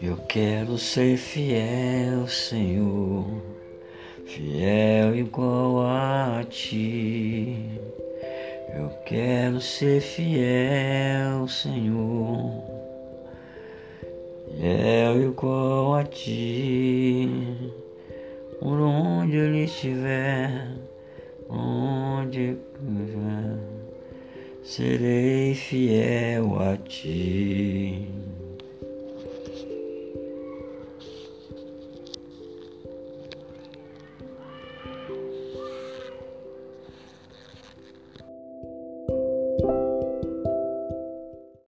Eu quero ser fiel, Senhor, fiel igual a ti. Eu quero ser fiel, Senhor, fiel igual a ti. Por onde ele estiver, onde estiver, serei fiel a ti.